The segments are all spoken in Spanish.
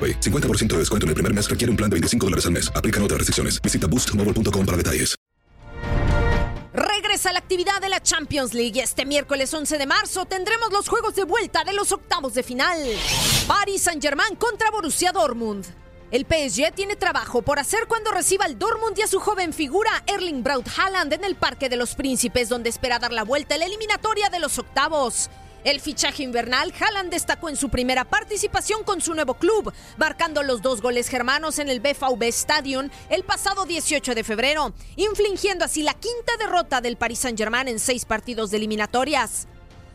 AroPay. 50% de descuento en el primer mes requiere un plan de 25 dólares al mes. Aplican otras restricciones. Visita boostmobile.com para detalles. Regresa la actividad de la Champions League. Este miércoles 11 de marzo tendremos los juegos de vuelta de los octavos de final. Paris Saint-Germain contra Borussia Dortmund. El PSG tiene trabajo por hacer cuando reciba al Dortmund y a su joven figura Erling Braut Haaland en el Parque de los Príncipes, donde espera dar la vuelta a la eliminatoria de los octavos. El fichaje invernal, Haaland destacó en su primera participación con su nuevo club, marcando los dos goles germanos en el BVB Stadium el pasado 18 de febrero, infligiendo así la quinta derrota del Paris Saint-Germain en seis partidos de eliminatorias.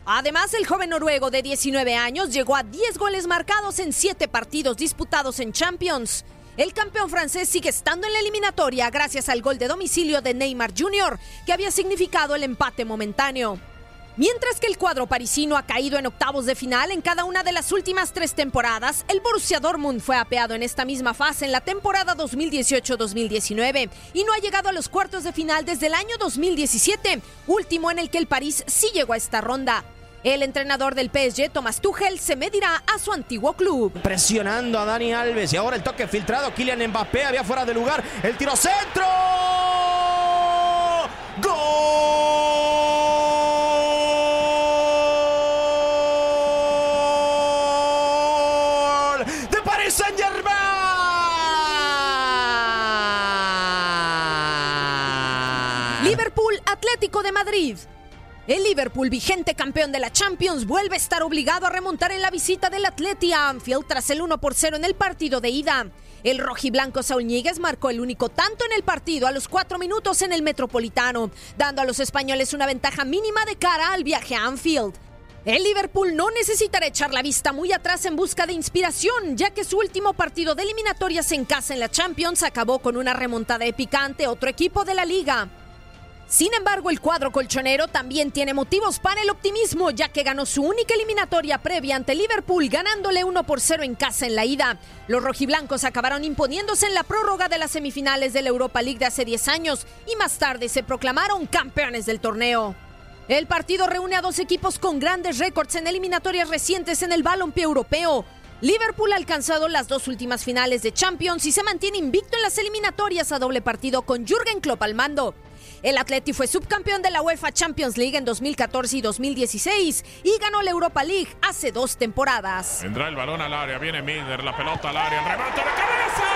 Además, el joven noruego de 19 años llegó a 10 goles marcados en 7 partidos disputados en Champions. El campeón francés sigue estando en la eliminatoria gracias al gol de domicilio de Neymar Jr., que había significado el empate momentáneo. Mientras que el cuadro parisino ha caído en octavos de final en cada una de las últimas tres temporadas, el Borussia Dortmund fue apeado en esta misma fase en la temporada 2018-2019 y no ha llegado a los cuartos de final desde el año 2017, último en el que el París sí llegó a esta ronda. El entrenador del PSG, Thomas Tuchel, se medirá a su antiguo club. Presionando a Dani Alves y ahora el toque filtrado. Kylian Mbappé había fuera de lugar. El tiro centro. ¡Gol! Liverpool Atlético de Madrid. El Liverpool, vigente campeón de la Champions, vuelve a estar obligado a remontar en la visita del Atleti a Anfield tras el 1 por 0 en el partido de ida. El rojiblanco Saúl Ñíguez marcó el único tanto en el partido a los cuatro minutos en el Metropolitano, dando a los españoles una ventaja mínima de cara al viaje a Anfield. El Liverpool no necesitará echar la vista muy atrás en busca de inspiración, ya que su último partido de eliminatorias en casa en la Champions acabó con una remontada épica ante otro equipo de la liga. Sin embargo, el cuadro colchonero también tiene motivos para el optimismo, ya que ganó su única eliminatoria previa ante Liverpool, ganándole 1 por 0 en casa en la ida. Los rojiblancos acabaron imponiéndose en la prórroga de las semifinales de la Europa League de hace 10 años y más tarde se proclamaron campeones del torneo. El partido reúne a dos equipos con grandes récords en eliminatorias recientes en el balompié europeo. Liverpool ha alcanzado las dos últimas finales de Champions y se mantiene invicto en las eliminatorias a doble partido con Jürgen Klopp al mando. El Atleti fue subcampeón de la UEFA Champions League en 2014 y 2016 y ganó la Europa League hace dos temporadas. Vendrá el balón al área, viene Milner, la pelota al área, el remate de cabeza,